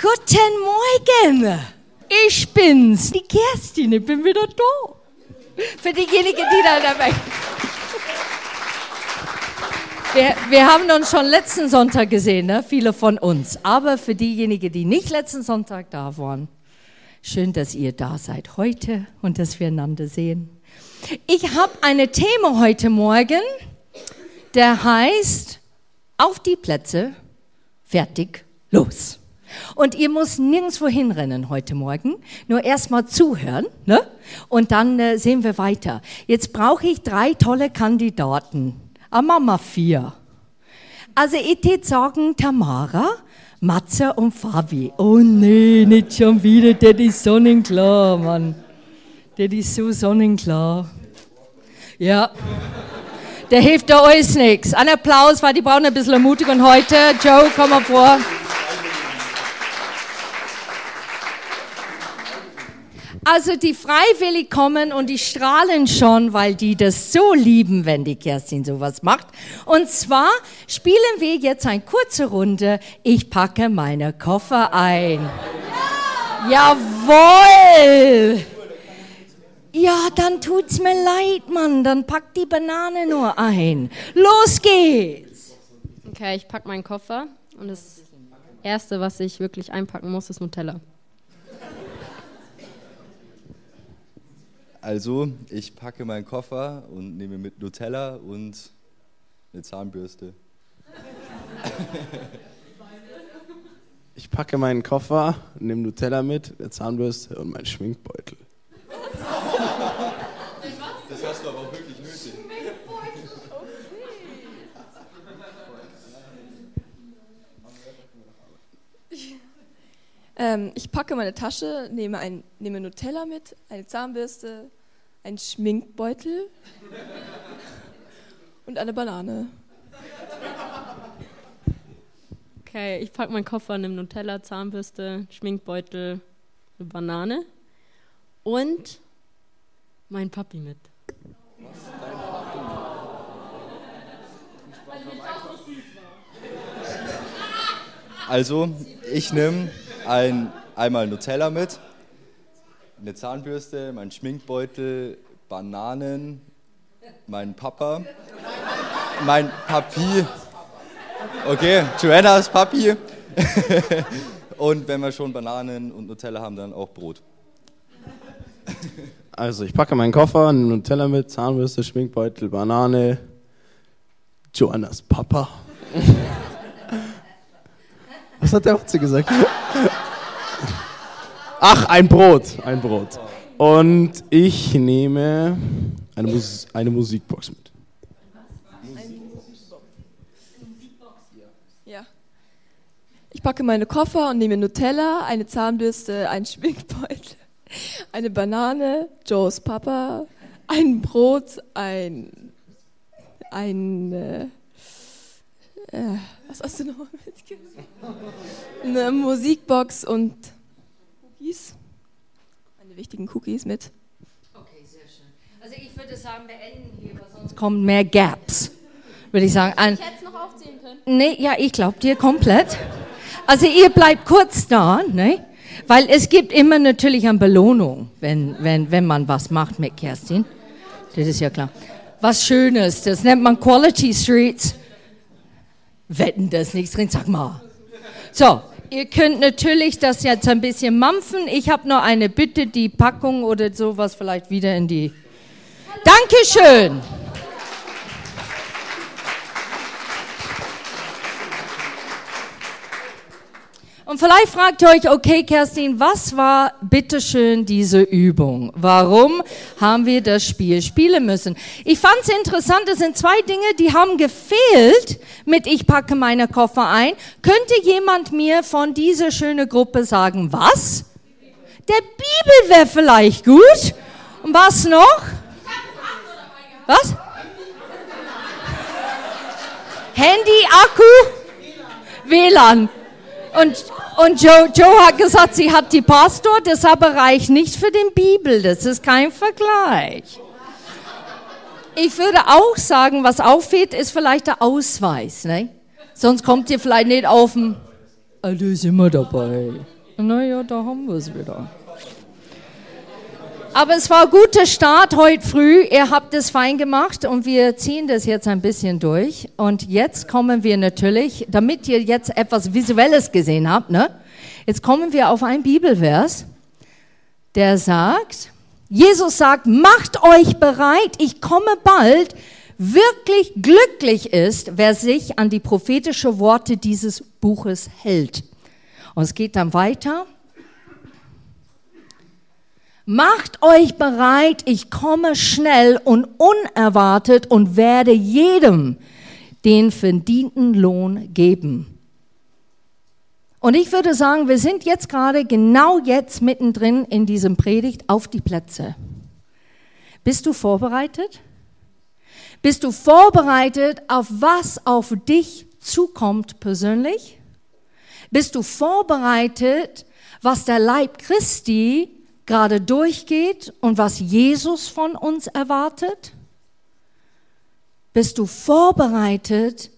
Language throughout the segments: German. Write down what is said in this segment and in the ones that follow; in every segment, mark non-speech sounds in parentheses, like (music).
Guten Morgen. Ich bin's, die Kerstin, ich bin wieder da. Für diejenigen, die da dabei wir, wir, haben uns schon letzten Sonntag gesehen, ne? viele von uns. Aber für diejenigen, die nicht letzten Sonntag da waren, schön, dass ihr da seid heute und dass wir einander sehen. Ich habe ein Thema heute Morgen, der heißt, auf die Plätze, fertig, los. Und ihr müsst nirgendwo hinrennen heute Morgen, nur erstmal zuhören, ne? Und dann äh, sehen wir weiter. Jetzt brauche ich drei tolle Kandidaten. Ah, Mama vier. Also ich würde sagen Tamara, Matze und Fabi. Oh nee, nicht schon wieder, der ist sonnenklar, Mann. Der ist so sonnenklar. Ja. Der hilft da alles nichts. Ein Applaus, weil die brauchen ein bisschen Ermutigung heute. Joe, komm mal vor. Also die freiwillig kommen und die strahlen schon, weil die das so lieben, wenn die Kerstin sowas macht. Und zwar spielen wir jetzt eine kurze Runde. Ich packe meine Koffer ein. Ja. Jawohl! Ja, dann tut's mir leid, Mann. Dann pack die Banane nur ein. Los geht's! Okay, ich pack meinen Koffer und das erste, was ich wirklich einpacken muss, ist Nutella. Also, ich packe meinen Koffer und nehme mit Nutella und eine Zahnbürste. Ich packe meinen Koffer, nehme Nutella mit, eine Zahnbürste und meinen Schminkbeutel. Das hast du aber auch wirklich nötig. Ähm, ich packe meine Tasche, nehme, ein, nehme Nutella mit, eine Zahnbürste, einen Schminkbeutel und eine Banane. Okay, ich packe meinen Koffer, nehme Nutella, Zahnbürste, Schminkbeutel, eine Banane und mein Papi mit. Also, ich nehme ein, einmal Nutella mit, eine Zahnbürste, mein Schminkbeutel, Bananen, mein Papa, mein Papi, okay, Joannas Papi (laughs) und wenn wir schon Bananen und Nutella haben, dann auch Brot. Also ich packe meinen Koffer, Nutella mit, Zahnbürste, Schminkbeutel, Banane, Joannas Papa. (laughs) Was hat der Matze gesagt? (laughs) Ach, ein Brot, ein Brot. Und ich nehme eine, Mus eine Musikbox mit. Ja. Ich packe meine Koffer und nehme Nutella, eine Zahnbürste, einen Schminkbeutel, eine Banane, Joes Papa, ein Brot, ein, ein, äh, äh, was hast du noch (laughs) mitgebracht? Eine Musikbox und Cookies. Meine wichtigen Cookies mit. Okay, sehr schön. Also ich würde sagen, beenden hier, weil sonst kommen mehr Gaps. Würde ich sagen. Ein, Ich hätte es noch aufzählen können. nee, ja, ich glaube dir komplett. Also ihr bleibt kurz da, ne? Weil es gibt immer natürlich eine Belohnung, wenn, wenn, wenn man was macht mit Kerstin. Das ist ja klar. Was Schönes, das nennt man Quality Streets. Wetten, da ist nichts drin, sag mal. So, ihr könnt natürlich das jetzt ein bisschen mampfen. Ich habe noch eine Bitte, die Packung oder sowas vielleicht wieder in die. Dankeschön. Und vielleicht fragt ihr euch, okay, Kerstin, was war bitteschön diese Übung? Warum haben wir das Spiel spielen müssen? Ich fand es interessant, es sind zwei Dinge, die haben gefehlt mit Ich packe meine Koffer ein. Könnte jemand mir von dieser schönen Gruppe sagen, was? Der Bibel wäre vielleicht gut. Und was noch? Was? Handy, Akku, WLAN. Und, und Joe, Joe hat gesagt, sie hat die Pastor, das aber reicht nicht für den Bibel, das ist kein Vergleich. Ich würde auch sagen, was auffällt, ist vielleicht der Ausweis. Ne? Sonst kommt ihr vielleicht nicht auf den alles immer dabei. Naja, da haben wir es wieder. Aber es war ein guter Start heute früh. Ihr habt es fein gemacht und wir ziehen das jetzt ein bisschen durch. Und jetzt kommen wir natürlich, damit ihr jetzt etwas Visuelles gesehen habt, ne? Jetzt kommen wir auf einen Bibelvers, der sagt, Jesus sagt, macht euch bereit, ich komme bald. Wirklich glücklich ist, wer sich an die prophetischen Worte dieses Buches hält. Und es geht dann weiter. Macht euch bereit, ich komme schnell und unerwartet und werde jedem den verdienten Lohn geben. Und ich würde sagen, wir sind jetzt gerade genau jetzt mittendrin in diesem Predigt auf die Plätze. Bist du vorbereitet? Bist du vorbereitet auf was auf dich zukommt persönlich? Bist du vorbereitet, was der Leib Christi gerade durchgeht und was Jesus von uns erwartet? Bist du vorbereitet,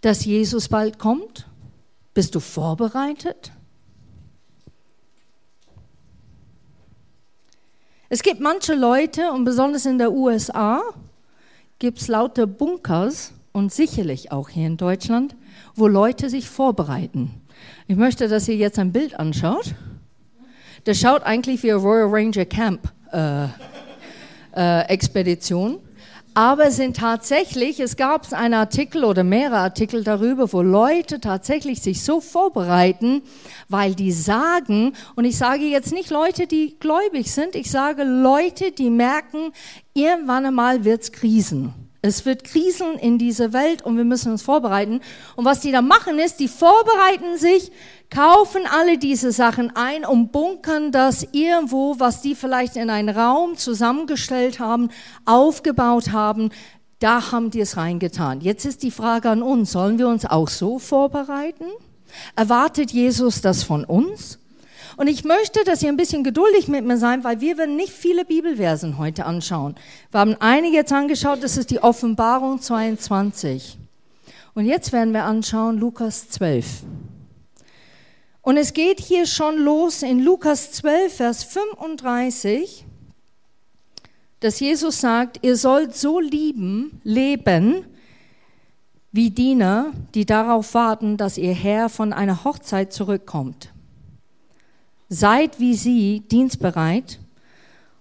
dass Jesus bald kommt? Bist du vorbereitet? Es gibt manche Leute, und besonders in der USA, gibt es lauter Bunkers und sicherlich auch hier in Deutschland, wo Leute sich vorbereiten. Ich möchte, dass ihr jetzt ein Bild anschaut. Das schaut eigentlich wie eine Royal Ranger Camp äh, äh, Expedition. Aber sind tatsächlich, es gab einen Artikel oder mehrere Artikel darüber, wo Leute tatsächlich sich so vorbereiten, weil die sagen, und ich sage jetzt nicht Leute, die gläubig sind, ich sage Leute, die merken, irgendwann einmal wird's krisen. Es wird kriseln in dieser Welt und wir müssen uns vorbereiten. Und was die da machen ist, die vorbereiten sich, kaufen alle diese Sachen ein und bunkern das irgendwo, was die vielleicht in einen Raum zusammengestellt haben, aufgebaut haben. Da haben die es reingetan. Jetzt ist die Frage an uns, sollen wir uns auch so vorbereiten? Erwartet Jesus das von uns? Und ich möchte, dass ihr ein bisschen geduldig mit mir seid, weil wir werden nicht viele Bibelversen heute anschauen. Wir haben einige jetzt angeschaut, das ist die Offenbarung 22. Und jetzt werden wir anschauen Lukas 12. Und es geht hier schon los in Lukas 12, Vers 35, dass Jesus sagt, ihr sollt so lieben, leben, wie Diener, die darauf warten, dass ihr Herr von einer Hochzeit zurückkommt. Seid wie sie dienstbereit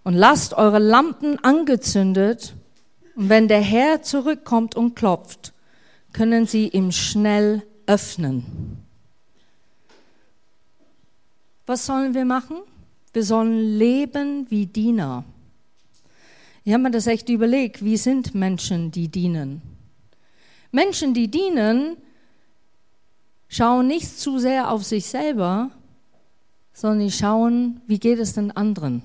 und lasst eure Lampen angezündet. Und wenn der Herr zurückkommt und klopft, können sie ihm schnell öffnen. Was sollen wir machen? Wir sollen leben wie Diener. Ich habe mir das echt überlegt, wie sind Menschen, die dienen? Menschen, die dienen, schauen nicht zu sehr auf sich selber, sondern die schauen, wie geht es den anderen.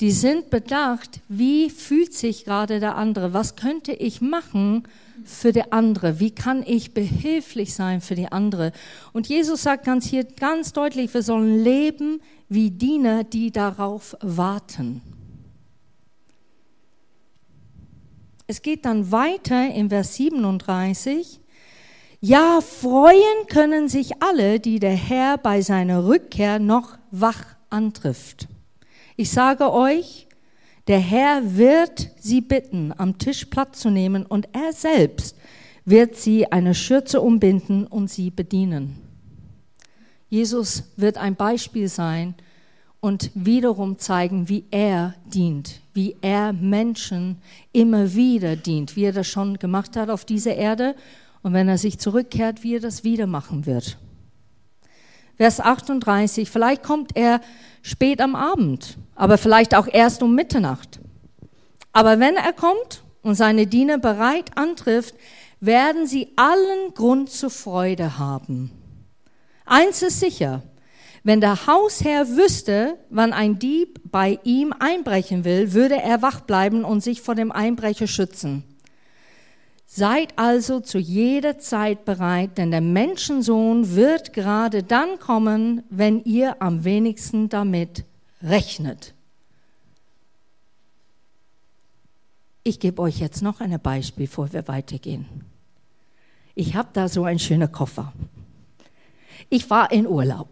Die sind bedacht, wie fühlt sich gerade der andere, was könnte ich machen für die andere, wie kann ich behilflich sein für die andere. Und Jesus sagt ganz hier ganz deutlich, wir sollen leben wie Diener, die darauf warten. Es geht dann weiter in Vers 37. Ja, freuen können sich alle, die der Herr bei seiner Rückkehr noch wach antrifft. Ich sage euch, der Herr wird sie bitten, am Tisch Platz zu nehmen und er selbst wird sie eine Schürze umbinden und sie bedienen. Jesus wird ein Beispiel sein und wiederum zeigen, wie er dient, wie er Menschen immer wieder dient, wie er das schon gemacht hat auf dieser Erde und wenn er sich zurückkehrt, wie er das wieder machen wird. Vers 38, vielleicht kommt er spät am Abend, aber vielleicht auch erst um Mitternacht. Aber wenn er kommt und seine Diener bereit antrifft, werden sie allen Grund zur Freude haben. Eins ist sicher, wenn der Hausherr wüsste, wann ein Dieb bei ihm einbrechen will, würde er wach bleiben und sich vor dem Einbrecher schützen. Seid also zu jeder Zeit bereit, denn der Menschensohn wird gerade dann kommen, wenn ihr am wenigsten damit rechnet. Ich gebe euch jetzt noch ein Beispiel, bevor wir weitergehen. Ich habe da so einen schönen Koffer. Ich war in Urlaub.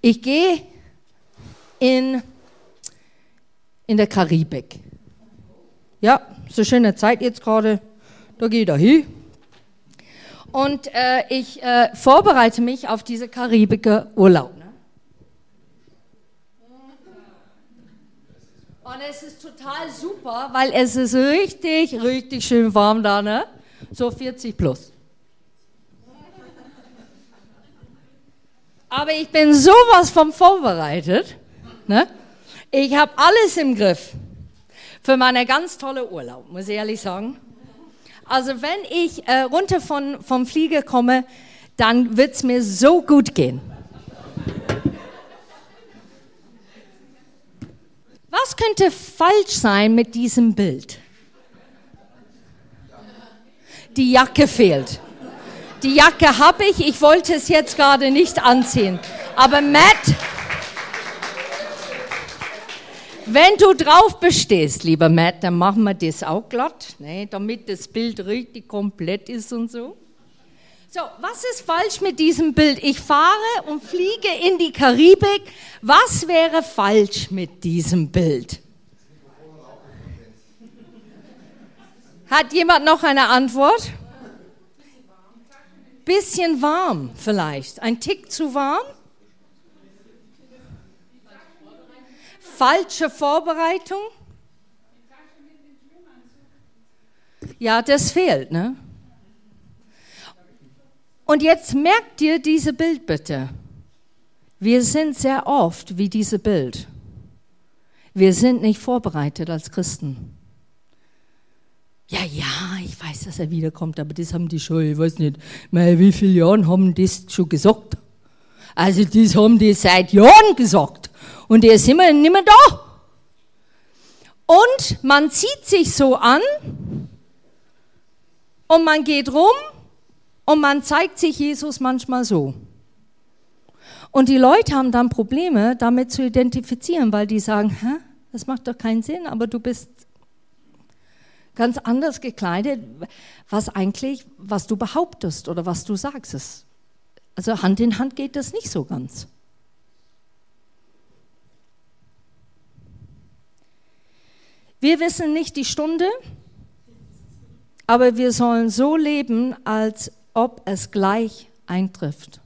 Ich gehe in, in der Karibik. Ja, so schöne Zeit jetzt gerade. Da gehe ich da hin. Und äh, ich äh, vorbereite mich auf diese Karibiker Urlaub. Ne? Und es ist total super, weil es ist richtig, richtig schön warm da, ne? So 40 plus. Aber ich bin sowas vom vorbereitet. Ne? Ich habe alles im Griff für meine ganz tolle Urlaub, muss ich ehrlich sagen. Also wenn ich äh, runter von, vom Flieger komme, dann wird es mir so gut gehen. Was könnte falsch sein mit diesem Bild? Die Jacke fehlt. Die Jacke habe ich, ich wollte es jetzt gerade nicht anziehen. Aber Matt, wenn du drauf bestehst, lieber Matt, dann machen wir das auch glatt, ne, damit das Bild richtig komplett ist und so. So, was ist falsch mit diesem Bild? Ich fahre und fliege in die Karibik. Was wäre falsch mit diesem Bild? Hat jemand noch eine Antwort? Bisschen warm vielleicht. Ein Tick zu warm? Falsche Vorbereitung? Ja, das fehlt, ne? Und jetzt merkt ihr diese Bild bitte. Wir sind sehr oft wie diese Bild. Wir sind nicht vorbereitet als Christen. Ja, ja, ich weiß, dass er wiederkommt, aber das haben die schon, ich weiß nicht, mal wie viele Jahren haben das schon gesagt? Also das haben die seit Jahren gesagt. Und er ist immer nicht mehr da. Und man zieht sich so an und man geht rum und man zeigt sich Jesus manchmal so. Und die Leute haben dann Probleme, damit zu identifizieren, weil die sagen, Hä, das macht doch keinen Sinn, aber du bist ganz anders gekleidet, was eigentlich, was du behauptest oder was du sagst. Also Hand in Hand geht das nicht so ganz. Wir wissen nicht die Stunde, aber wir sollen so leben, als ob es gleich eintrifft.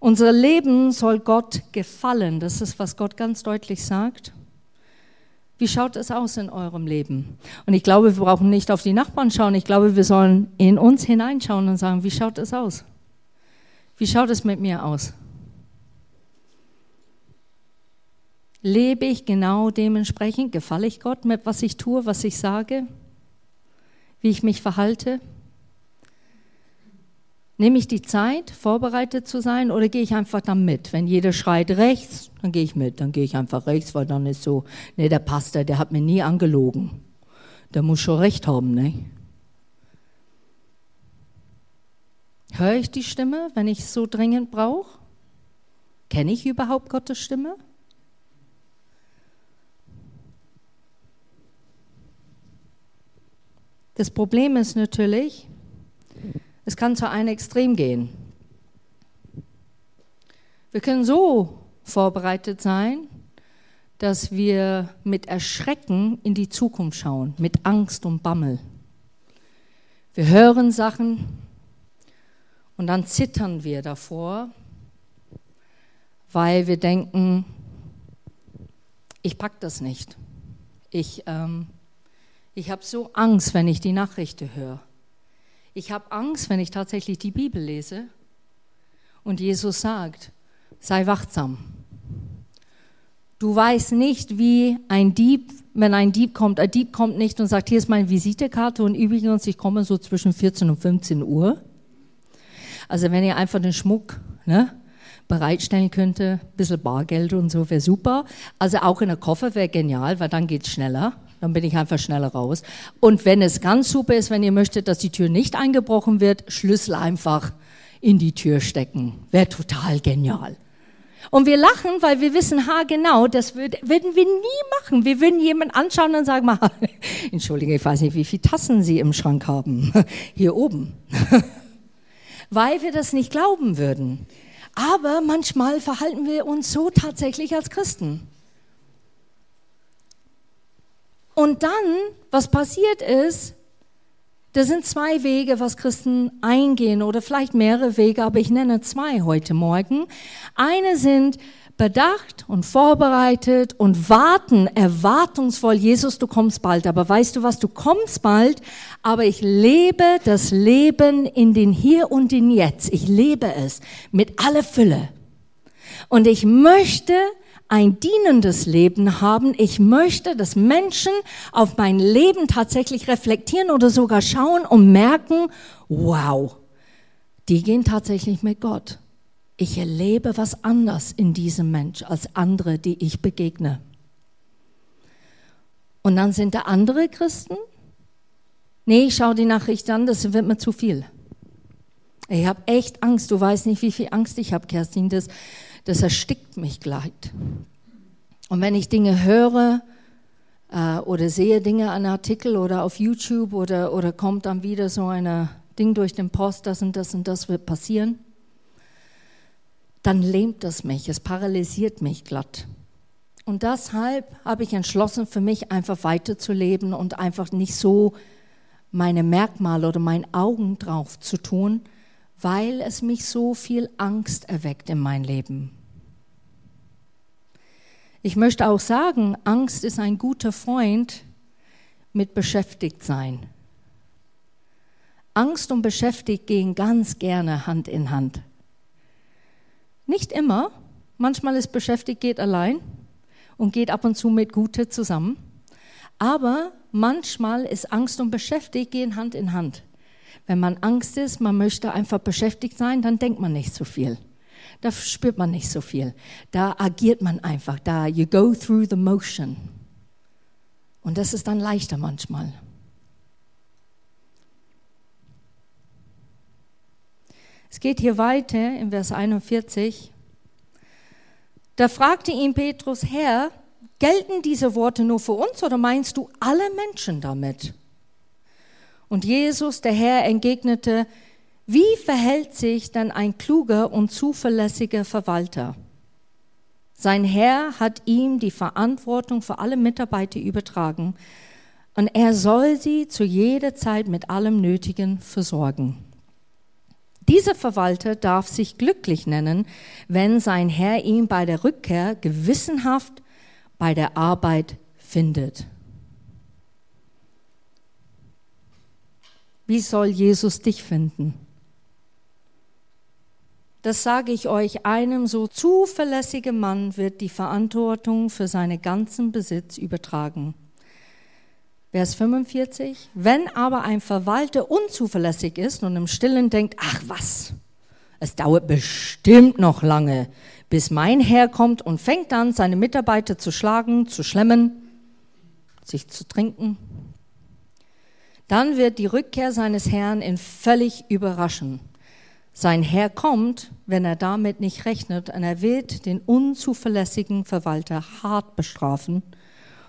Unser Leben soll Gott gefallen. Das ist, was Gott ganz deutlich sagt. Wie schaut es aus in eurem Leben? Und ich glaube, wir brauchen nicht auf die Nachbarn schauen. Ich glaube, wir sollen in uns hineinschauen und sagen, wie schaut es aus? Wie schaut es mit mir aus? Lebe ich genau dementsprechend? Gefalle ich Gott mit, was ich tue, was ich sage? Wie ich mich verhalte? Nehme ich die Zeit, vorbereitet zu sein, oder gehe ich einfach dann mit? Wenn jeder schreit rechts, dann gehe ich mit. Dann gehe ich einfach rechts, weil dann ist so, ne, der Pastor, der hat mir nie angelogen. Der muss schon recht haben, ne? Höre ich die Stimme, wenn ich es so dringend brauche? Kenne ich überhaupt Gottes Stimme? Das Problem ist natürlich, es kann zu einem Extrem gehen. Wir können so vorbereitet sein, dass wir mit Erschrecken in die Zukunft schauen, mit Angst und Bammel. Wir hören Sachen und dann zittern wir davor, weil wir denken, ich pack das nicht. Ich, ähm, ich habe so Angst, wenn ich die Nachrichten höre. Ich habe Angst, wenn ich tatsächlich die Bibel lese und Jesus sagt, sei wachsam. Du weißt nicht, wie ein Dieb, wenn ein Dieb kommt, ein Dieb kommt nicht und sagt, hier ist meine Visitekarte und übrigens, ich komme so zwischen 14 und 15 Uhr. Also wenn ihr einfach den Schmuck ne, bereitstellen könnte, ein bisschen Bargeld und so wäre super. Also auch in der Koffer wäre genial, weil dann geht es schneller dann bin ich einfach schneller raus. Und wenn es ganz super ist, wenn ihr möchtet, dass die Tür nicht eingebrochen wird, Schlüssel einfach in die Tür stecken. Wäre total genial. Und wir lachen, weil wir wissen, ha, genau, das würd, würden wir nie machen. Wir würden jemanden anschauen und sagen, (laughs) mal, Entschuldige, ich weiß nicht, wie viele Tassen Sie im Schrank haben. (laughs) Hier oben. (laughs) weil wir das nicht glauben würden. Aber manchmal verhalten wir uns so tatsächlich als Christen. Und dann, was passiert ist, da sind zwei Wege, was Christen eingehen oder vielleicht mehrere Wege, aber ich nenne zwei heute Morgen. Eine sind bedacht und vorbereitet und warten erwartungsvoll, Jesus, du kommst bald. Aber weißt du was, du kommst bald, aber ich lebe das Leben in den Hier und den Jetzt. Ich lebe es mit aller Fülle. Und ich möchte ein dienendes Leben haben. Ich möchte, dass Menschen auf mein Leben tatsächlich reflektieren oder sogar schauen und merken, wow, die gehen tatsächlich mit Gott. Ich erlebe was anders in diesem Mensch als andere, die ich begegne. Und dann sind da andere Christen. Nee, ich schaue die Nachricht an, das wird mir zu viel. Ich habe echt Angst. Du weißt nicht, wie viel Angst ich habe, Kerstin. Das, das erstickt mich gleich. Und wenn ich Dinge höre äh, oder sehe Dinge an Artikel oder auf YouTube oder, oder kommt dann wieder so ein Ding durch den Post, das und das und das wird passieren, dann lähmt das mich, es paralysiert mich glatt. Und deshalb habe ich entschlossen, für mich einfach weiterzuleben und einfach nicht so meine Merkmale oder meine Augen drauf zu tun, weil es mich so viel Angst erweckt in mein Leben. Ich möchte auch sagen, Angst ist ein guter Freund mit Beschäftigtsein. Angst und beschäftigt gehen ganz gerne Hand in Hand. Nicht immer, manchmal ist beschäftigt geht allein und geht ab und zu mit Gute zusammen, aber manchmal ist Angst und beschäftigt gehen Hand in Hand. Wenn man Angst ist, man möchte einfach beschäftigt sein, dann denkt man nicht so viel. Da spürt man nicht so viel. Da agiert man einfach. Da you go through the motion. Und das ist dann leichter manchmal. Es geht hier weiter in Vers 41. Da fragte ihn Petrus, Herr, gelten diese Worte nur für uns oder meinst du alle Menschen damit? Und Jesus, der Herr, entgegnete, wie verhält sich dann ein kluger und zuverlässiger Verwalter? Sein Herr hat ihm die Verantwortung für alle Mitarbeiter übertragen und er soll sie zu jeder Zeit mit allem Nötigen versorgen. Dieser Verwalter darf sich glücklich nennen, wenn sein Herr ihn bei der Rückkehr gewissenhaft bei der Arbeit findet. Wie soll Jesus dich finden? Das sage ich euch, einem so zuverlässigen Mann wird die Verantwortung für seinen ganzen Besitz übertragen. Vers 45. Wenn aber ein Verwalter unzuverlässig ist und im Stillen denkt, ach was, es dauert bestimmt noch lange, bis mein Herr kommt und fängt an, seine Mitarbeiter zu schlagen, zu schlemmen, sich zu trinken, dann wird die Rückkehr seines Herrn ihn völlig überraschen. Sein Herr kommt, wenn er damit nicht rechnet, und er wird den unzuverlässigen Verwalter hart bestrafen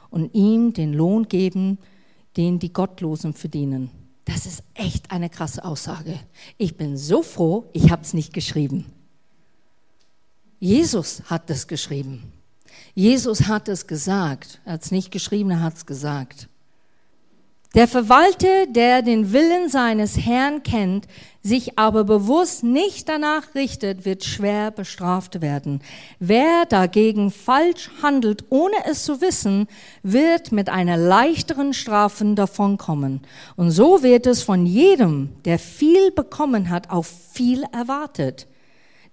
und ihm den Lohn geben, den die Gottlosen verdienen. Das ist echt eine krasse Aussage. Ich bin so froh, ich habe es nicht geschrieben. Jesus hat es geschrieben. Jesus hat es gesagt. Er hat es nicht geschrieben, er hat es gesagt. Der Verwalter, der den Willen seines Herrn kennt, sich aber bewusst nicht danach richtet, wird schwer bestraft werden. Wer dagegen falsch handelt, ohne es zu wissen, wird mit einer leichteren Strafe davonkommen. Und so wird es von jedem, der viel bekommen hat, auch viel erwartet.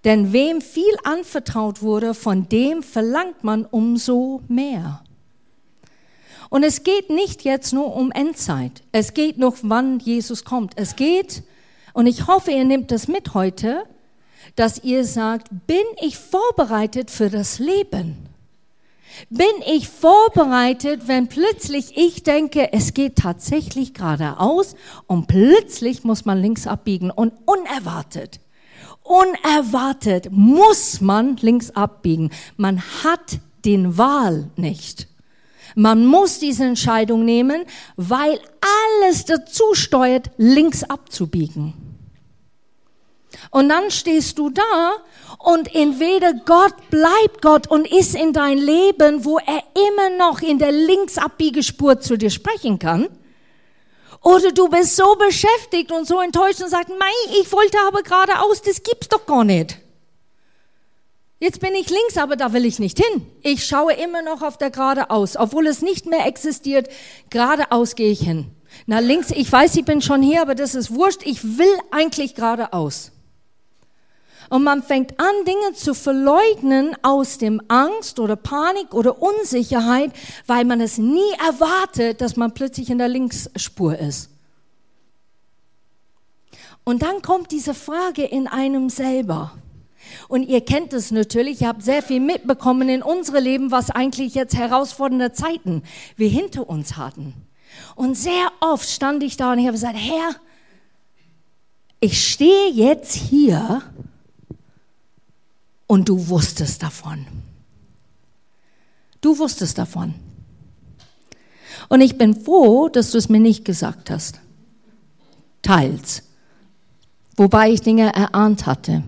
Denn wem viel anvertraut wurde, von dem verlangt man umso mehr. Und es geht nicht jetzt nur um Endzeit. Es geht noch, wann Jesus kommt. Es geht, und ich hoffe, ihr nehmt das mit heute, dass ihr sagt, bin ich vorbereitet für das Leben? Bin ich vorbereitet, wenn plötzlich ich denke, es geht tatsächlich geradeaus und plötzlich muss man links abbiegen und unerwartet, unerwartet muss man links abbiegen. Man hat den Wahl nicht. Man muss diese Entscheidung nehmen, weil alles dazu steuert, links abzubiegen. Und dann stehst du da und entweder Gott bleibt Gott und ist in dein Leben, wo er immer noch in der Linksabbiegespur zu dir sprechen kann. Oder du bist so beschäftigt und so enttäuscht und sagst, mei, ich wollte aber geradeaus, das gibt's doch gar nicht. Jetzt bin ich links, aber da will ich nicht hin. Ich schaue immer noch auf der geradeaus, obwohl es nicht mehr existiert. Geradeaus gehe ich hin. Na links, ich weiß, ich bin schon hier, aber das ist wurscht. Ich will eigentlich geradeaus. Und man fängt an, Dinge zu verleugnen aus dem Angst oder Panik oder Unsicherheit, weil man es nie erwartet, dass man plötzlich in der Linksspur ist. Und dann kommt diese Frage in einem selber. Und ihr kennt es natürlich, ihr habt sehr viel mitbekommen in unserem Leben, was eigentlich jetzt herausfordernde Zeiten wir hinter uns hatten. Und sehr oft stand ich da und ich habe gesagt, Herr, ich stehe jetzt hier und du wusstest davon. Du wusstest davon. Und ich bin froh, dass du es mir nicht gesagt hast. Teils. Wobei ich Dinge erahnt hatte.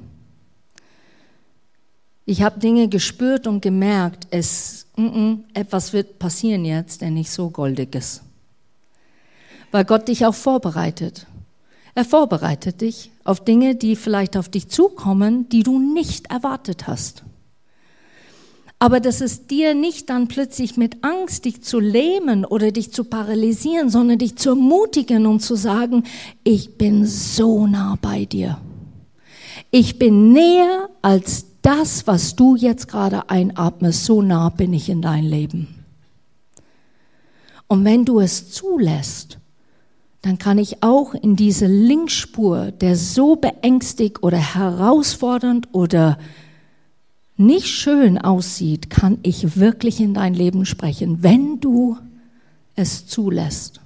Ich habe Dinge gespürt und gemerkt, es, mm -mm, etwas wird passieren jetzt, der nicht so goldig ist. Weil Gott dich auch vorbereitet. Er vorbereitet dich auf Dinge, die vielleicht auf dich zukommen, die du nicht erwartet hast. Aber dass es dir nicht dann plötzlich mit Angst, dich zu lähmen oder dich zu paralysieren, sondern dich zu ermutigen und zu sagen, ich bin so nah bei dir. Ich bin näher als das, was du jetzt gerade einatmest, so nah bin ich in dein Leben. Und wenn du es zulässt, dann kann ich auch in diese Linkspur, der so beängstigt oder herausfordernd oder nicht schön aussieht, kann ich wirklich in dein Leben sprechen, wenn du es zulässt.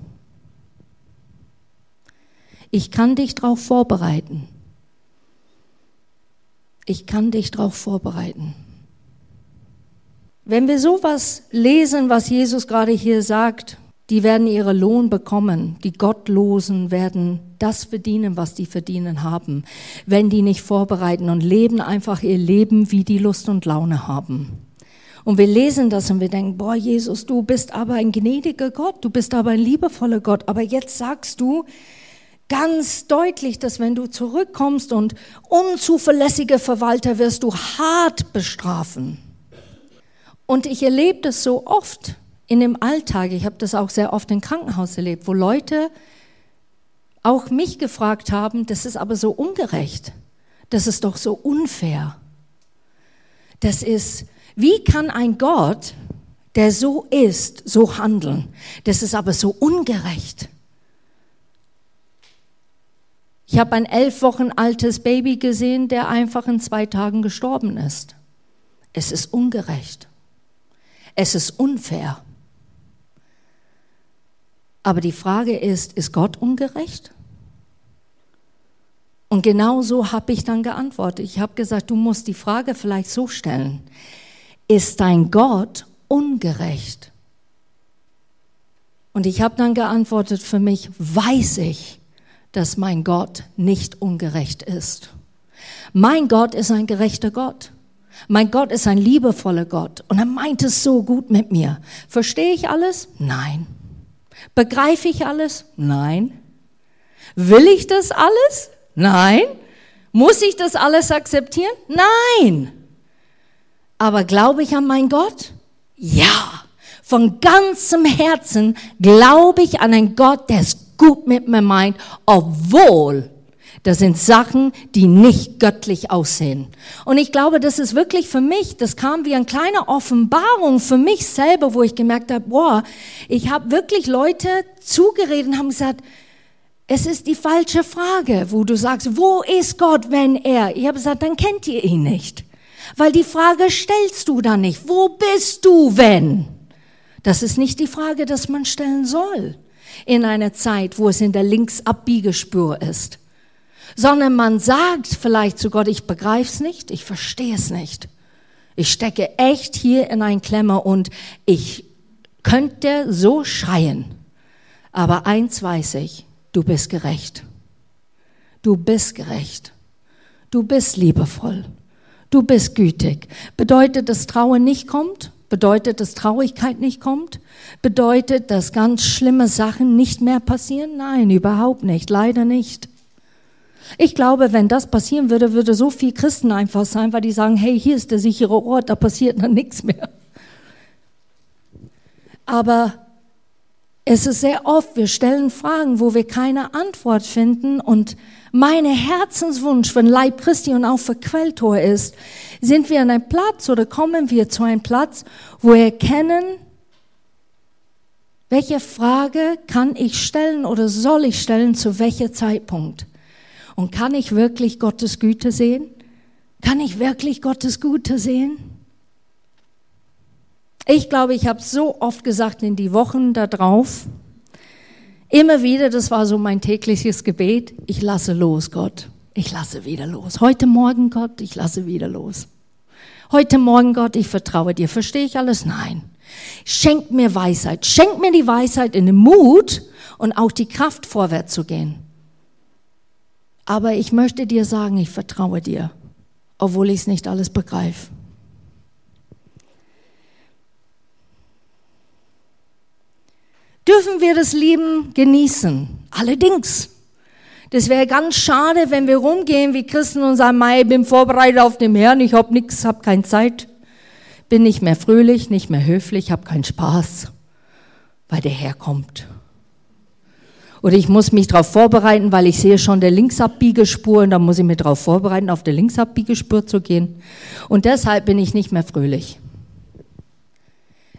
Ich kann dich darauf vorbereiten. Ich kann dich darauf vorbereiten. Wenn wir sowas lesen, was Jesus gerade hier sagt, die werden ihren Lohn bekommen. Die Gottlosen werden das verdienen, was die verdienen haben, wenn die nicht vorbereiten und leben einfach ihr Leben, wie die Lust und Laune haben. Und wir lesen das und wir denken, boah, Jesus, du bist aber ein gnädiger Gott, du bist aber ein liebevoller Gott. Aber jetzt sagst du ganz deutlich, dass wenn du zurückkommst und unzuverlässiger Verwalter wirst du hart bestrafen. Und ich erlebe das so oft in dem Alltag, ich habe das auch sehr oft im Krankenhaus erlebt, wo Leute auch mich gefragt haben, das ist aber so ungerecht, das ist doch so unfair. Das ist, wie kann ein Gott, der so ist, so handeln? Das ist aber so ungerecht. Ich habe ein elf Wochen altes Baby gesehen, der einfach in zwei Tagen gestorben ist. Es ist ungerecht. Es ist unfair. Aber die Frage ist, ist Gott ungerecht? Und genau so habe ich dann geantwortet. Ich habe gesagt, du musst die Frage vielleicht so stellen. Ist dein Gott ungerecht? Und ich habe dann geantwortet, für mich weiß ich, dass mein Gott nicht ungerecht ist. Mein Gott ist ein gerechter Gott. Mein Gott ist ein liebevoller Gott. Und er meint es so gut mit mir. Verstehe ich alles? Nein. Begreife ich alles? Nein. Will ich das alles? Nein. Muss ich das alles akzeptieren? Nein. Aber glaube ich an meinen Gott? Ja. Von ganzem Herzen glaube ich an einen Gott, der es gut mit mir meint, obwohl das sind Sachen, die nicht göttlich aussehen. Und ich glaube, das ist wirklich für mich, das kam wie eine kleine Offenbarung für mich selber, wo ich gemerkt habe, boah, ich habe wirklich Leute zugeredet und haben gesagt, es ist die falsche Frage, wo du sagst, wo ist Gott, wenn er? Ich habe gesagt, dann kennt ihr ihn nicht. Weil die Frage stellst du dann nicht. Wo bist du, wenn? Das ist nicht die Frage, dass man stellen soll in einer Zeit, wo es in der Linksabbiegespur ist sondern man sagt vielleicht zu Gott, ich begreife es nicht, ich verstehe es nicht. Ich stecke echt hier in ein Klemmer und ich könnte so schreien. Aber eins weiß ich, du bist gerecht. Du bist gerecht. Du bist liebevoll. Du bist gütig. Bedeutet, dass Trauer nicht kommt? Bedeutet, dass Traurigkeit nicht kommt? Bedeutet, dass ganz schlimme Sachen nicht mehr passieren? Nein, überhaupt nicht. Leider nicht. Ich glaube, wenn das passieren würde, würde so viel Christen einfach sein, weil die sagen, hey, hier ist der sichere Ort, da passiert dann nichts mehr. Aber es ist sehr oft, wir stellen Fragen, wo wir keine Antwort finden und mein Herzenswunsch, wenn Leib Christi und auch für Quelltor ist, sind wir an einem Platz oder kommen wir zu einem Platz, wo wir erkennen, welche Frage kann ich stellen oder soll ich stellen, zu welchem Zeitpunkt? Und kann ich wirklich Gottes Güte sehen? Kann ich wirklich Gottes Güte sehen? Ich glaube, ich habe so oft gesagt in die Wochen darauf, immer wieder, das war so mein tägliches Gebet, ich lasse los, Gott. Ich lasse wieder los. Heute Morgen, Gott, ich lasse wieder los. Heute Morgen, Gott, ich vertraue dir. Verstehe ich alles? Nein. Schenk mir Weisheit. Schenk mir die Weisheit in den Mut und auch die Kraft, vorwärts zu gehen. Aber ich möchte dir sagen, ich vertraue dir, obwohl ich es nicht alles begreife. Dürfen wir das Leben genießen. Allerdings. Das wäre ganz schade, wenn wir rumgehen wie Christen und sagen, Mei, ich bin vorbereitet auf den Herrn, ich habe nichts, habe keine Zeit, bin nicht mehr fröhlich, nicht mehr höflich, habe keinen Spaß, weil der Herr kommt. Oder ich muss mich darauf vorbereiten, weil ich sehe schon der Linksabbiegerspur und da muss ich mich darauf vorbereiten, auf der Linksabbiegerspur zu gehen. Und deshalb bin ich nicht mehr fröhlich.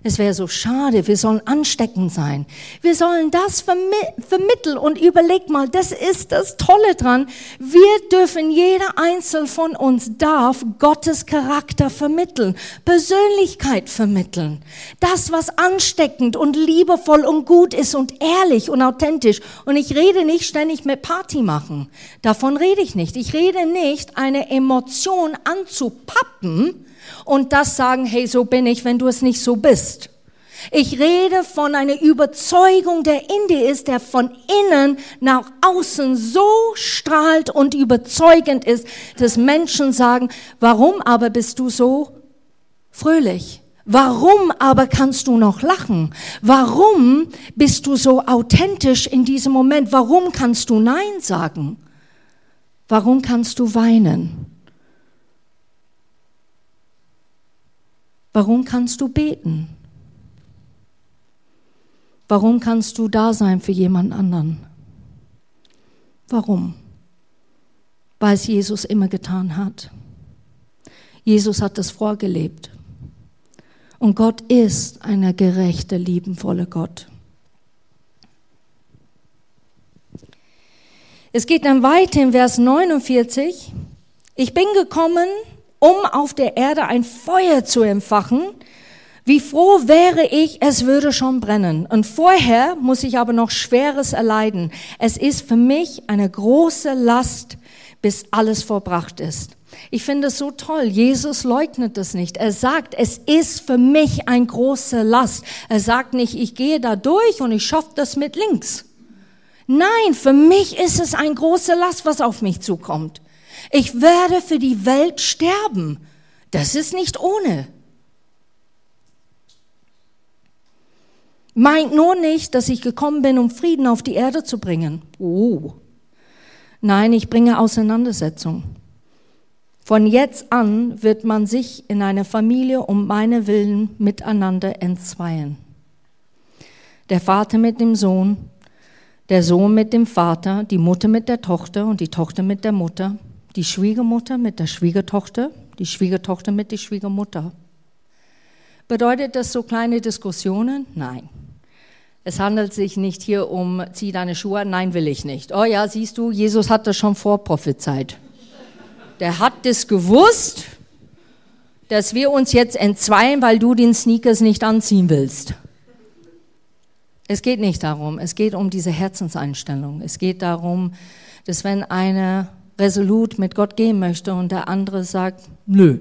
Es wäre so schade, wir sollen ansteckend sein. Wir sollen das vermitteln und überleg mal, das ist das Tolle dran. Wir dürfen, jeder Einzelne von uns darf Gottes Charakter vermitteln, Persönlichkeit vermitteln. Das, was ansteckend und liebevoll und gut ist und ehrlich und authentisch. Und ich rede nicht ständig mit Party machen. Davon rede ich nicht. Ich rede nicht, eine Emotion anzupappen, und das sagen, hey, so bin ich, wenn du es nicht so bist. Ich rede von einer Überzeugung, der in dir ist, der von innen nach außen so strahlt und überzeugend ist, dass Menschen sagen, warum aber bist du so fröhlich? Warum aber kannst du noch lachen? Warum bist du so authentisch in diesem Moment? Warum kannst du Nein sagen? Warum kannst du weinen? Warum kannst du beten? Warum kannst du da sein für jemand anderen? Warum? Weil es Jesus immer getan hat. Jesus hat es vorgelebt. Und Gott ist ein gerechter, liebenvoller Gott. Es geht dann weiter in Vers 49. Ich bin gekommen, um auf der Erde ein Feuer zu entfachen. Wie froh wäre ich, es würde schon brennen. Und vorher muss ich aber noch Schweres erleiden. Es ist für mich eine große Last, bis alles verbracht ist. Ich finde es so toll. Jesus leugnet das nicht. Er sagt, es ist für mich eine große Last. Er sagt nicht, ich gehe da durch und ich schaffe das mit links. Nein, für mich ist es eine große Last, was auf mich zukommt. Ich werde für die Welt sterben. Das ist nicht ohne. Meint nur nicht, dass ich gekommen bin, um Frieden auf die Erde zu bringen. Oh. Nein, ich bringe Auseinandersetzung. Von jetzt an wird man sich in einer Familie um meine Willen miteinander entzweien. Der Vater mit dem Sohn, der Sohn mit dem Vater, die Mutter mit der Tochter und die Tochter mit der Mutter, die Schwiegermutter mit der Schwiegertochter, die Schwiegertochter mit der Schwiegermutter. Bedeutet das so kleine Diskussionen? Nein. Es handelt sich nicht hier um, zieh deine Schuhe an, nein, will ich nicht. Oh ja, siehst du, Jesus hat das schon vorprophezeit. Der hat das gewusst, dass wir uns jetzt entzweien, weil du den Sneakers nicht anziehen willst. Es geht nicht darum, es geht um diese Herzenseinstellung. Es geht darum, dass wenn eine resolut mit Gott gehen möchte und der andere sagt, nö,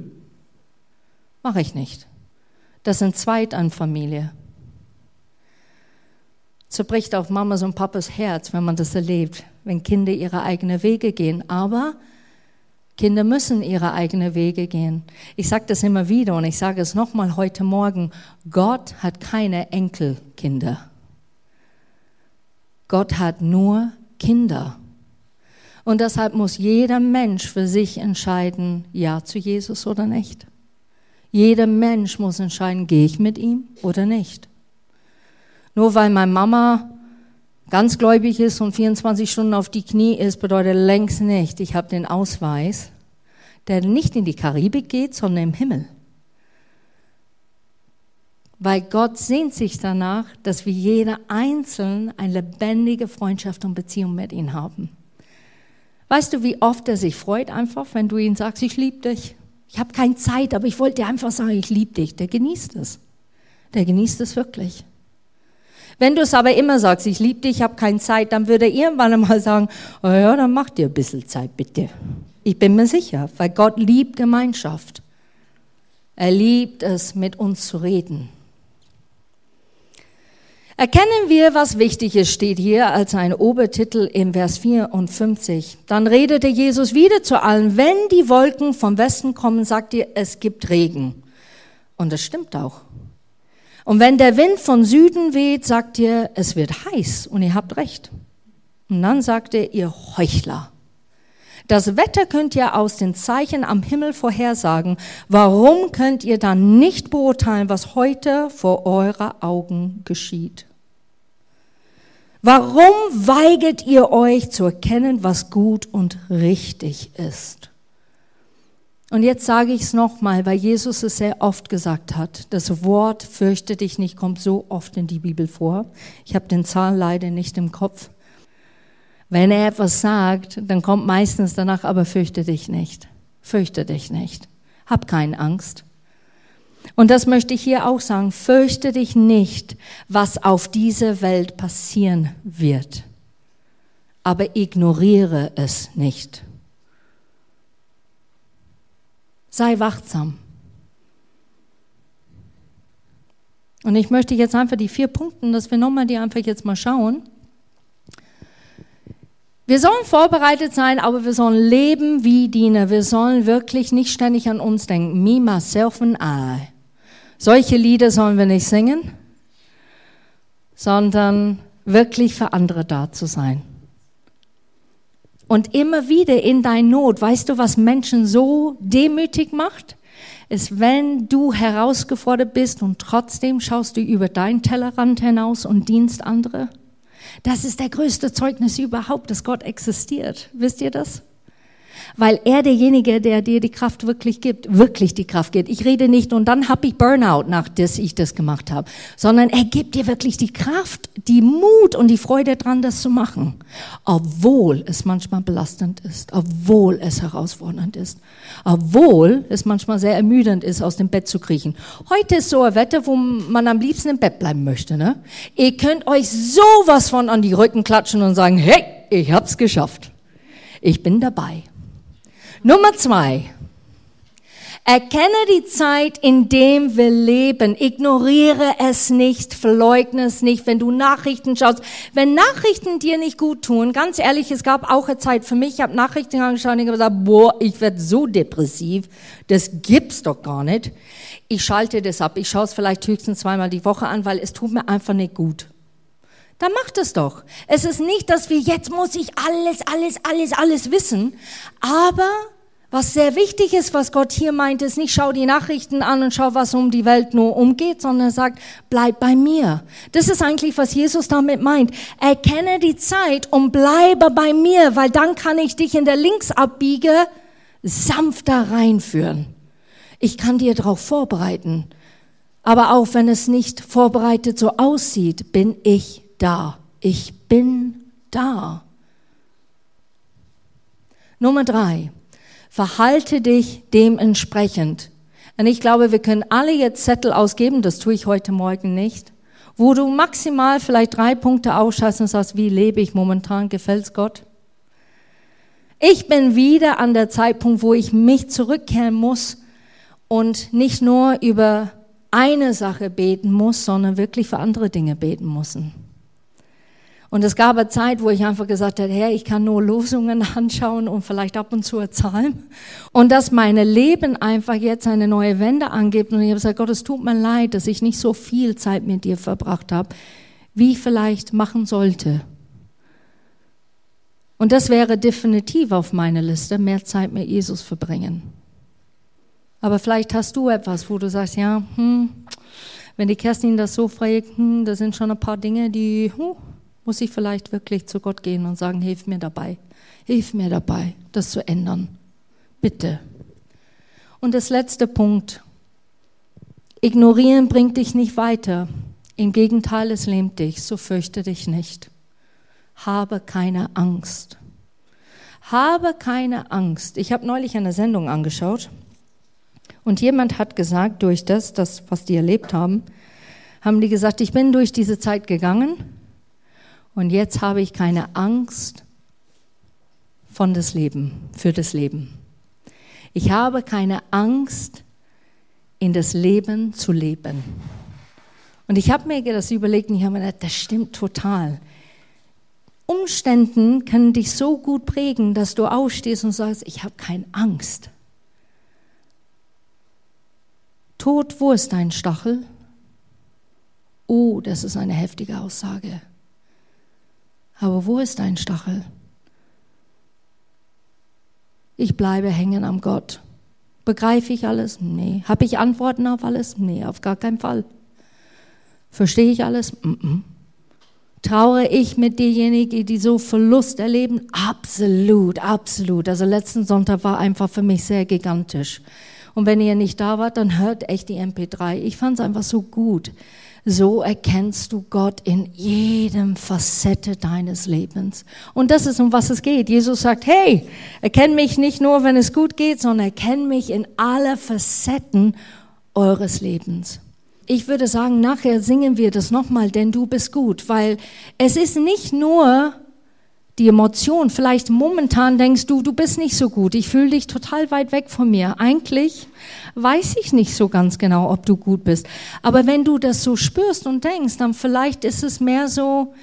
mache ich nicht. Das sind Zweit an Familie. Zerbricht auf Mamas und Papas Herz, wenn man das erlebt, wenn Kinder ihre eigenen Wege gehen. Aber Kinder müssen ihre eigenen Wege gehen. Ich sage das immer wieder und ich sage es nochmal heute Morgen. Gott hat keine Enkelkinder. Gott hat nur Kinder. Und deshalb muss jeder Mensch für sich entscheiden, ja zu Jesus oder nicht. Jeder Mensch muss entscheiden, gehe ich mit ihm oder nicht. Nur weil meine Mama ganz gläubig ist und 24 Stunden auf die Knie ist, bedeutet längst nicht, ich habe den Ausweis, der nicht in die Karibik geht, sondern im Himmel. Weil Gott sehnt sich danach, dass wir jeder einzeln eine lebendige Freundschaft und Beziehung mit ihm haben. Weißt du, wie oft er sich freut einfach, wenn du ihm sagst, ich liebe dich. Ich habe keine Zeit, aber ich wollte dir einfach sagen, ich liebe dich. Der genießt es. Der genießt es wirklich. Wenn du es aber immer sagst, ich liebe dich, ich habe keine Zeit, dann würde er irgendwann einmal sagen, oh ja, dann mach dir ein bisschen Zeit bitte. Ich bin mir sicher, weil Gott liebt Gemeinschaft. Er liebt es, mit uns zu reden. Erkennen wir, was wichtig ist, steht hier als ein Obertitel im Vers 54. Dann redete Jesus wieder zu allen, wenn die Wolken vom Westen kommen, sagt ihr, es gibt Regen. Und das stimmt auch. Und wenn der Wind von Süden weht, sagt ihr, es wird heiß und ihr habt recht. Und dann sagt er, ihr Heuchler. Das Wetter könnt ihr aus den Zeichen am Himmel vorhersagen. Warum könnt ihr dann nicht beurteilen, was heute vor eurer Augen geschieht? Warum weigert ihr euch zu erkennen, was gut und richtig ist? Und jetzt sage ich es nochmal, weil Jesus es sehr oft gesagt hat. Das Wort fürchte dich nicht kommt so oft in die Bibel vor. Ich habe den Zahl leider nicht im Kopf. Wenn er etwas sagt, dann kommt meistens danach, aber fürchte dich nicht. Fürchte dich nicht. Hab keine Angst. Und das möchte ich hier auch sagen. Fürchte dich nicht, was auf dieser Welt passieren wird. Aber ignoriere es nicht. Sei wachsam. Und ich möchte jetzt einfach die vier Punkte, dass wir nochmal die einfach jetzt mal schauen. Wir sollen vorbereitet sein, aber wir sollen leben wie Diener. Wir sollen wirklich nicht ständig an uns denken. Me, myself and I. Solche Lieder sollen wir nicht singen, sondern wirklich für andere da zu sein. Und immer wieder in deiner Not, weißt du, was Menschen so demütig macht? Ist, wenn du herausgefordert bist und trotzdem schaust du über deinen Tellerrand hinaus und dienst andere. Das ist der größte Zeugnis überhaupt, dass Gott existiert. Wisst ihr das? Weil er derjenige, der dir die Kraft wirklich gibt, wirklich die Kraft gibt. Ich rede nicht und dann habe ich Burnout, nachdem ich das gemacht habe, sondern er gibt dir wirklich die Kraft, die Mut und die Freude dran, das zu machen, obwohl es manchmal belastend ist, obwohl es herausfordernd ist, obwohl es manchmal sehr ermüdend ist, aus dem Bett zu kriechen. Heute ist so ein Wetter, wo man am liebsten im Bett bleiben möchte. Ne? Ihr könnt euch sowas von an die Rücken klatschen und sagen, hey, ich hab's geschafft. Ich bin dabei. Nummer zwei. Erkenne die Zeit, in dem wir leben. Ignoriere es nicht, verleugne es nicht, wenn du Nachrichten schaust. Wenn Nachrichten dir nicht gut tun, ganz ehrlich, es gab auch eine Zeit für mich, ich habe Nachrichten angeschaut und ich habe gesagt, boah, ich werde so depressiv, das gibt's doch gar nicht. Ich schalte das ab. Ich schaue es vielleicht höchstens zweimal die Woche an, weil es tut mir einfach nicht gut. Dann macht es doch. Es ist nicht, dass wir jetzt muss ich alles, alles, alles, alles wissen. Aber was sehr wichtig ist, was Gott hier meint, ist nicht schau die Nachrichten an und schau, was um die Welt nur umgeht, sondern er sagt, bleib bei mir. Das ist eigentlich, was Jesus damit meint. Erkenne die Zeit und bleibe bei mir, weil dann kann ich dich in der Linksabbiege sanfter reinführen. Ich kann dir darauf vorbereiten. Aber auch wenn es nicht vorbereitet so aussieht, bin ich da. Ich bin da. Nummer drei. Verhalte dich dementsprechend. Und ich glaube, wir können alle jetzt Zettel ausgeben, das tue ich heute Morgen nicht, wo du maximal vielleicht drei Punkte ausschaltest und sagst, wie lebe ich momentan, gefällt's Gott? Ich bin wieder an der Zeitpunkt, wo ich mich zurückkehren muss und nicht nur über eine Sache beten muss, sondern wirklich für andere Dinge beten muss. Und es gab eine Zeit, wo ich einfach gesagt habe, Herr, ich kann nur Losungen (laughs) anschauen und vielleicht ab und zu Psalm. Und dass meine Leben einfach jetzt eine neue Wende angibt. Und ich habe gesagt, Gott, es tut mir leid, dass ich nicht so viel Zeit mit dir verbracht habe, wie ich vielleicht machen sollte. Und das wäre definitiv auf meiner Liste, mehr Zeit mit Jesus verbringen. Aber vielleicht hast du etwas, wo du sagst, ja, hm, wenn die Kerstin das so fragt, hm, da sind schon ein paar Dinge, die hm, muss ich vielleicht wirklich zu Gott gehen und sagen, hilf mir dabei, hilf mir dabei, das zu ändern. Bitte. Und das letzte Punkt. Ignorieren bringt dich nicht weiter. Im Gegenteil, es lähmt dich, so fürchte dich nicht. Habe keine Angst. Habe keine Angst. Ich habe neulich eine Sendung angeschaut und jemand hat gesagt, durch das, das, was die erlebt haben, haben die gesagt, ich bin durch diese Zeit gegangen und jetzt habe ich keine Angst von das Leben, für das Leben. Ich habe keine Angst, in das Leben zu leben. Und ich habe mir das überlegt und ich habe mir gedacht, das stimmt total. Umständen können dich so gut prägen, dass du aufstehst und sagst, ich habe keine Angst. Tod, wo ist dein Stachel? Oh, das ist eine heftige Aussage. Aber wo ist dein Stachel? Ich bleibe hängen am Gott. Begreife ich alles? Nee. Habe ich Antworten auf alles? Nee, auf gar keinen Fall. Verstehe ich alles? Mm -mm. Trauere ich mit denjenigen, die so Verlust erleben? Absolut, absolut. Also letzten Sonntag war einfach für mich sehr gigantisch. Und wenn ihr nicht da wart, dann hört echt die MP3. Ich fand es einfach so gut. So erkennst du Gott in jedem Facette deines Lebens. Und das ist, um was es geht. Jesus sagt, hey, erkenn mich nicht nur, wenn es gut geht, sondern erkenn mich in alle Facetten eures Lebens ich würde sagen, nachher singen wir das nochmal, denn du bist gut, weil es ist nicht nur die Emotion. Vielleicht momentan denkst du, du bist nicht so gut, ich fühle dich total weit weg von mir. Eigentlich weiß ich nicht so ganz genau, ob du gut bist. Aber wenn du das so spürst und denkst, dann vielleicht ist es mehr so,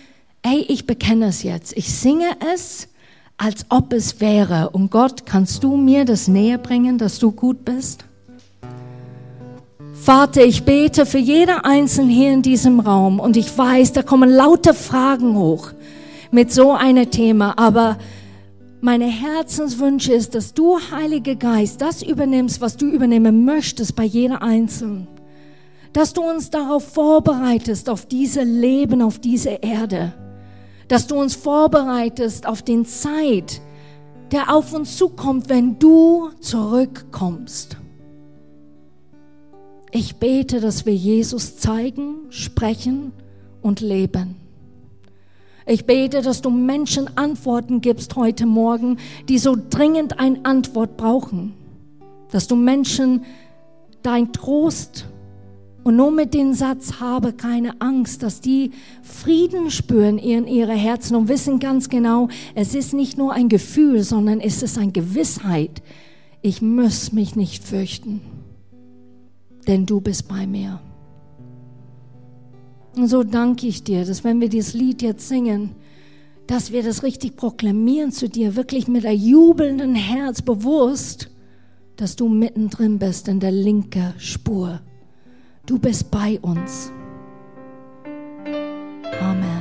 ey, ich bekenne es jetzt, ich singe es, als ob es wäre. Und Gott, kannst du mir das näher bringen, dass du gut bist? Vater, ich bete für jeder Einzelne hier in diesem Raum und ich weiß, da kommen lauter Fragen hoch mit so einem Thema, aber meine Herzenswünsche ist, dass du, Heiliger Geist, das übernimmst, was du übernehmen möchtest bei jeder Einzelnen. Dass du uns darauf vorbereitest, auf diese Leben, auf diese Erde. Dass du uns vorbereitest auf den Zeit, der auf uns zukommt, wenn du zurückkommst. Ich bete, dass wir Jesus zeigen, sprechen und leben. Ich bete, dass du Menschen Antworten gibst heute Morgen, die so dringend eine Antwort brauchen. Dass du Menschen dein Trost und nur mit dem Satz habe keine Angst, dass die Frieden spüren in ihre Herzen und wissen ganz genau, es ist nicht nur ein Gefühl, sondern es ist eine Gewissheit. Ich muss mich nicht fürchten denn du bist bei mir. Und so danke ich dir, dass wenn wir dieses Lied jetzt singen, dass wir das richtig proklamieren zu dir, wirklich mit einem jubelnden Herz bewusst, dass du mittendrin bist in der linken Spur. Du bist bei uns. Amen.